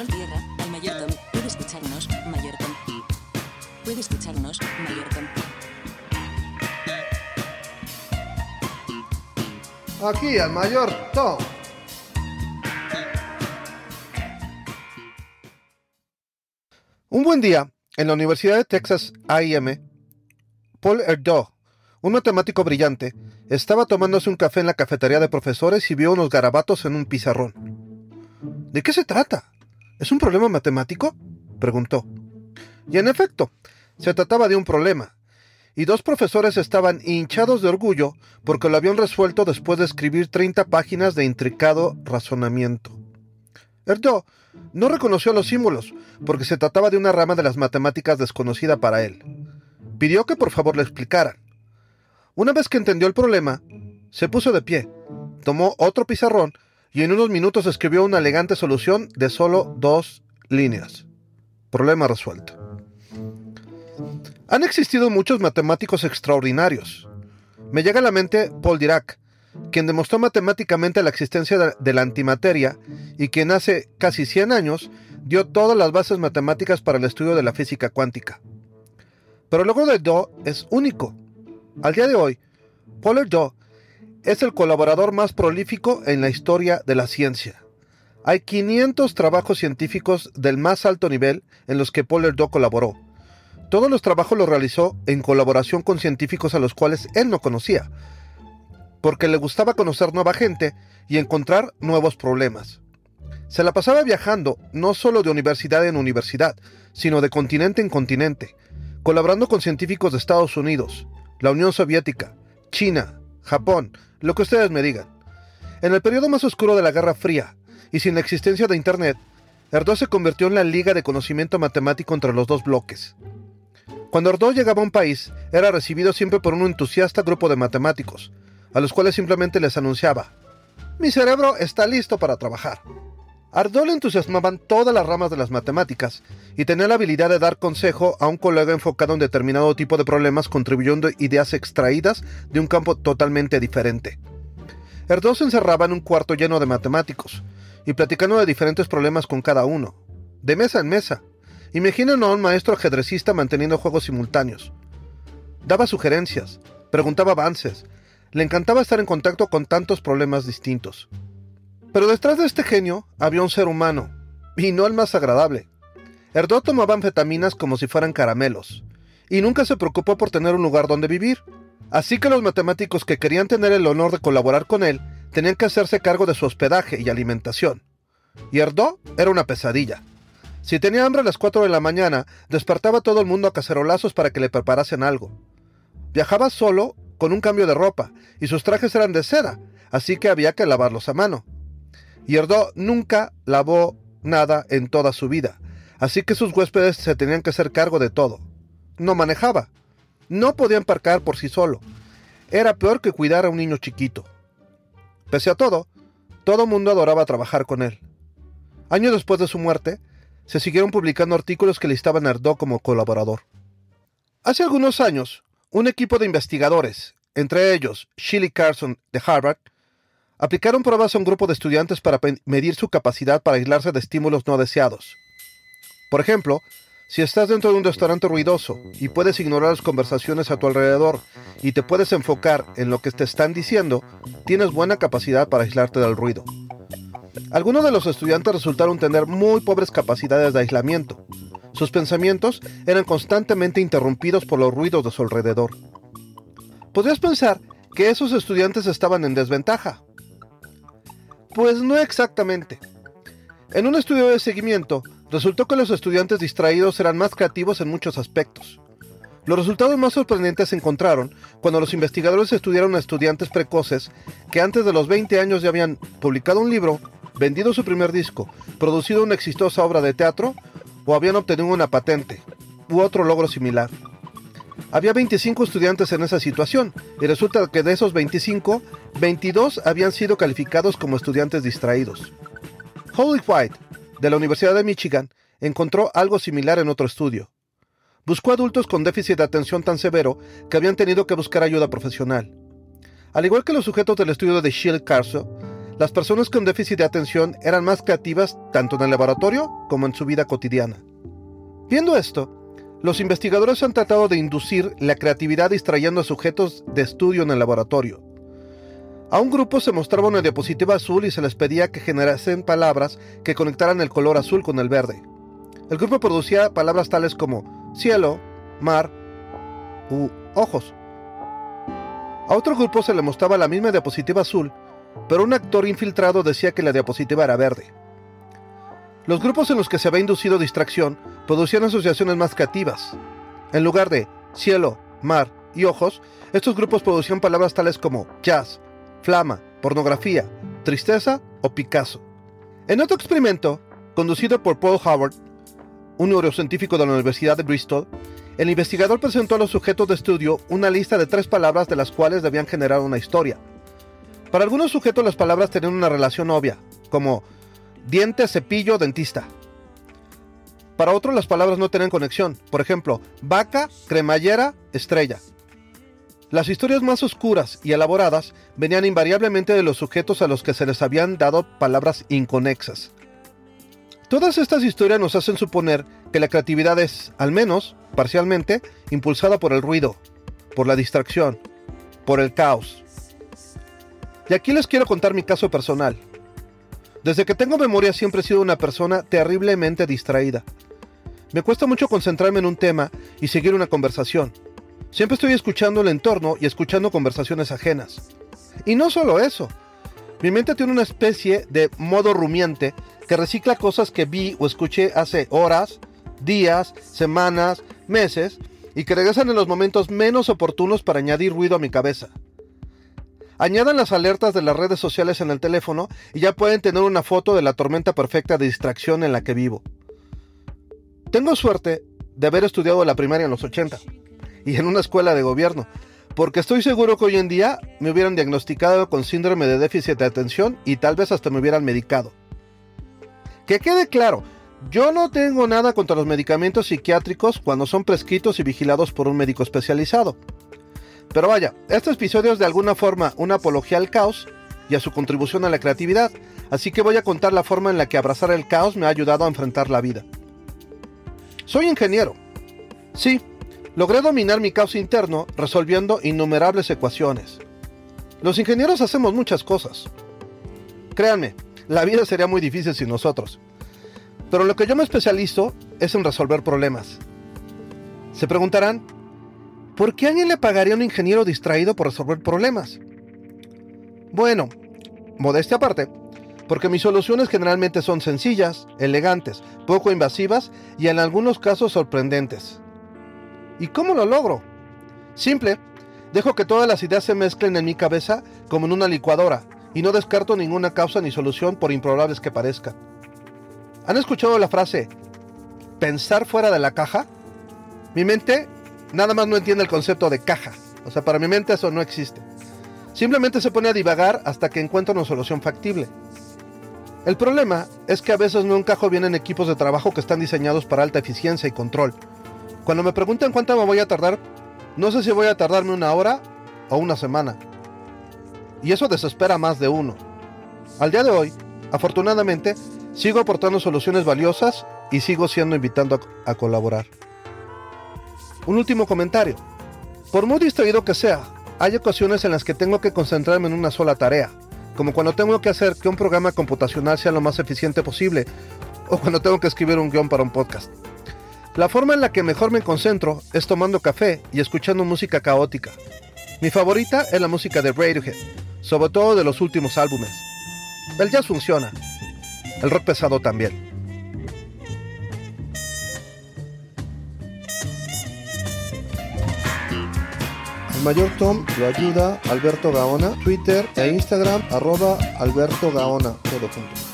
Control tierra, al mayor Tom. Puede escucharnos, mayor Tom. Puede escucharnos, mayor Tom. Aquí al mayor Tom. Un buen día, en la Universidad de Texas A&M, Paul Erdogan, un matemático brillante, estaba tomándose un café en la cafetería de profesores y vio unos garabatos en un pizarrón. ¿De qué se trata? ¿Es un problema matemático? preguntó. Y en efecto, se trataba de un problema, y dos profesores estaban hinchados de orgullo porque lo habían resuelto después de escribir 30 páginas de intricado razonamiento. Erdo no reconoció los símbolos porque se trataba de una rama de las matemáticas desconocida para él. Pidió que por favor le explicaran. Una vez que entendió el problema, se puso de pie, tomó otro pizarrón y en unos minutos escribió una elegante solución de solo dos líneas. Problema resuelto. Han existido muchos matemáticos extraordinarios. Me llega a la mente Paul Dirac, quien demostró matemáticamente la existencia de la antimateria y quien hace casi 100 años dio todas las bases matemáticas para el estudio de la física cuántica. Pero el logro de Do es único. Al día de hoy, Paul Do es el colaborador más prolífico en la historia de la ciencia. Hay 500 trabajos científicos del más alto nivel en los que Paul Do colaboró. Todos los trabajos los realizó en colaboración con científicos a los cuales él no conocía, porque le gustaba conocer nueva gente y encontrar nuevos problemas. Se la pasaba viajando no solo de universidad en universidad, sino de continente en continente, colaborando con científicos de Estados Unidos, la Unión Soviética, China, Japón, lo que ustedes me digan. En el periodo más oscuro de la Guerra Fría, y sin la existencia de Internet, Erdo se convirtió en la liga de conocimiento matemático entre los dos bloques. Cuando Erdo llegaba a un país, era recibido siempre por un entusiasta grupo de matemáticos, a los cuales simplemente les anunciaba, mi cerebro está listo para trabajar. Ardó le entusiasmaban todas las ramas de las matemáticas y tenía la habilidad de dar consejo a un colega enfocado en determinado tipo de problemas contribuyendo ideas extraídas de un campo totalmente diferente. Erdó se encerraba en un cuarto lleno de matemáticos y platicando de diferentes problemas con cada uno, de mesa en mesa. Imaginen a un maestro ajedrecista manteniendo juegos simultáneos. Daba sugerencias, preguntaba avances, le encantaba estar en contacto con tantos problemas distintos. Pero detrás de este genio había un ser humano, y no el más agradable. Erdó tomaba anfetaminas como si fueran caramelos, y nunca se preocupó por tener un lugar donde vivir. Así que los matemáticos que querían tener el honor de colaborar con él tenían que hacerse cargo de su hospedaje y alimentación. Y Erdó era una pesadilla. Si tenía hambre a las 4 de la mañana, despertaba a todo el mundo a cacerolazos para que le preparasen algo. Viajaba solo con un cambio de ropa, y sus trajes eran de seda, así que había que lavarlos a mano. Y nunca lavó nada en toda su vida, así que sus huéspedes se tenían que hacer cargo de todo. No manejaba. No podía embarcar por sí solo. Era peor que cuidar a un niño chiquito. Pese a todo, todo mundo adoraba trabajar con él. Años después de su muerte, se siguieron publicando artículos que listaban a Erdó como colaborador. Hace algunos años, un equipo de investigadores, entre ellos Shirley Carson de Harvard, aplicaron pruebas a un grupo de estudiantes para medir su capacidad para aislarse de estímulos no deseados. Por ejemplo, si estás dentro de un restaurante ruidoso y puedes ignorar las conversaciones a tu alrededor y te puedes enfocar en lo que te están diciendo, tienes buena capacidad para aislarte del ruido. Algunos de los estudiantes resultaron tener muy pobres capacidades de aislamiento, sus pensamientos eran constantemente interrumpidos por los ruidos de su alrededor. Podrías pensar que esos estudiantes estaban en desventaja. Pues no exactamente. En un estudio de seguimiento, resultó que los estudiantes distraídos eran más creativos en muchos aspectos. Los resultados más sorprendentes se encontraron cuando los investigadores estudiaron a estudiantes precoces que antes de los 20 años ya habían publicado un libro, vendido su primer disco, producido una exitosa obra de teatro o habían obtenido una patente u otro logro similar. Había 25 estudiantes en esa situación y resulta que de esos 25, 22 habían sido calificados como estudiantes distraídos. Holly White, de la Universidad de Michigan, encontró algo similar en otro estudio. Buscó adultos con déficit de atención tan severo que habían tenido que buscar ayuda profesional. Al igual que los sujetos del estudio de Shield Carso, las personas con déficit de atención eran más creativas tanto en el laboratorio como en su vida cotidiana. Viendo esto, los investigadores han tratado de inducir la creatividad distrayendo a sujetos de estudio en el laboratorio. A un grupo se mostraba una diapositiva azul y se les pedía que generasen palabras que conectaran el color azul con el verde. El grupo producía palabras tales como cielo, mar u ojos. A otro grupo se le mostraba la misma diapositiva azul, pero un actor infiltrado decía que la diapositiva era verde. Los grupos en los que se había inducido distracción producían asociaciones más creativas. En lugar de cielo, mar y ojos, estos grupos producían palabras tales como jazz, flama, pornografía, tristeza o Picasso. En otro experimento, conducido por Paul Howard, un neurocientífico de la Universidad de Bristol, el investigador presentó a los sujetos de estudio una lista de tres palabras de las cuales debían generar una historia. Para algunos sujetos las palabras tenían una relación obvia, como diente, cepillo, dentista. Para otros las palabras no tenían conexión, por ejemplo, vaca, cremallera, estrella. Las historias más oscuras y elaboradas venían invariablemente de los sujetos a los que se les habían dado palabras inconexas. Todas estas historias nos hacen suponer que la creatividad es, al menos, parcialmente, impulsada por el ruido, por la distracción, por el caos. Y aquí les quiero contar mi caso personal. Desde que tengo memoria siempre he sido una persona terriblemente distraída. Me cuesta mucho concentrarme en un tema y seguir una conversación. Siempre estoy escuchando el entorno y escuchando conversaciones ajenas. Y no solo eso. Mi mente tiene una especie de modo rumiante que recicla cosas que vi o escuché hace horas, días, semanas, meses y que regresan en los momentos menos oportunos para añadir ruido a mi cabeza. Añadan las alertas de las redes sociales en el teléfono y ya pueden tener una foto de la tormenta perfecta de distracción en la que vivo. Tengo suerte de haber estudiado la primaria en los 80 y en una escuela de gobierno, porque estoy seguro que hoy en día me hubieran diagnosticado con síndrome de déficit de atención y tal vez hasta me hubieran medicado. Que quede claro, yo no tengo nada contra los medicamentos psiquiátricos cuando son prescritos y vigilados por un médico especializado. Pero vaya, este episodio es de alguna forma una apología al caos y a su contribución a la creatividad, así que voy a contar la forma en la que abrazar el caos me ha ayudado a enfrentar la vida. Soy ingeniero. Sí, logré dominar mi caos interno resolviendo innumerables ecuaciones. Los ingenieros hacemos muchas cosas. Créanme, la vida sería muy difícil sin nosotros. Pero lo que yo me especializo es en resolver problemas. Se preguntarán, ¿Por qué alguien le pagaría a un ingeniero distraído por resolver problemas? Bueno, modestia aparte, porque mis soluciones generalmente son sencillas, elegantes, poco invasivas y en algunos casos sorprendentes. ¿Y cómo lo logro? Simple, dejo que todas las ideas se mezclen en mi cabeza como en una licuadora y no descarto ninguna causa ni solución por improbables que parezcan. ¿Han escuchado la frase pensar fuera de la caja? Mi mente nada más no entiende el concepto de caja. O sea, para mi mente eso no existe. Simplemente se pone a divagar hasta que encuentra una solución factible. El problema es que a veces no encajo bien en equipos de trabajo que están diseñados para alta eficiencia y control. Cuando me preguntan cuánto me voy a tardar, no sé si voy a tardarme una hora o una semana. Y eso desespera más de uno. Al día de hoy, afortunadamente, sigo aportando soluciones valiosas y sigo siendo invitando a, colaborar. Un último comentario. Por muy distraído que sea, hay ocasiones en las que tengo que concentrarme en una sola tarea, como cuando tengo que hacer que un programa computacional sea lo más eficiente posible, o cuando tengo que escribir un guion para un podcast. La forma en la que mejor me concentro es tomando café y escuchando música caótica. Mi favorita es la música de Radiohead, sobre todo de los últimos álbumes. El jazz funciona, el rock pesado también. Mayor Tom lo ayuda Alberto Gaona, Twitter e Instagram arroba Alberto Gaona, todo junto.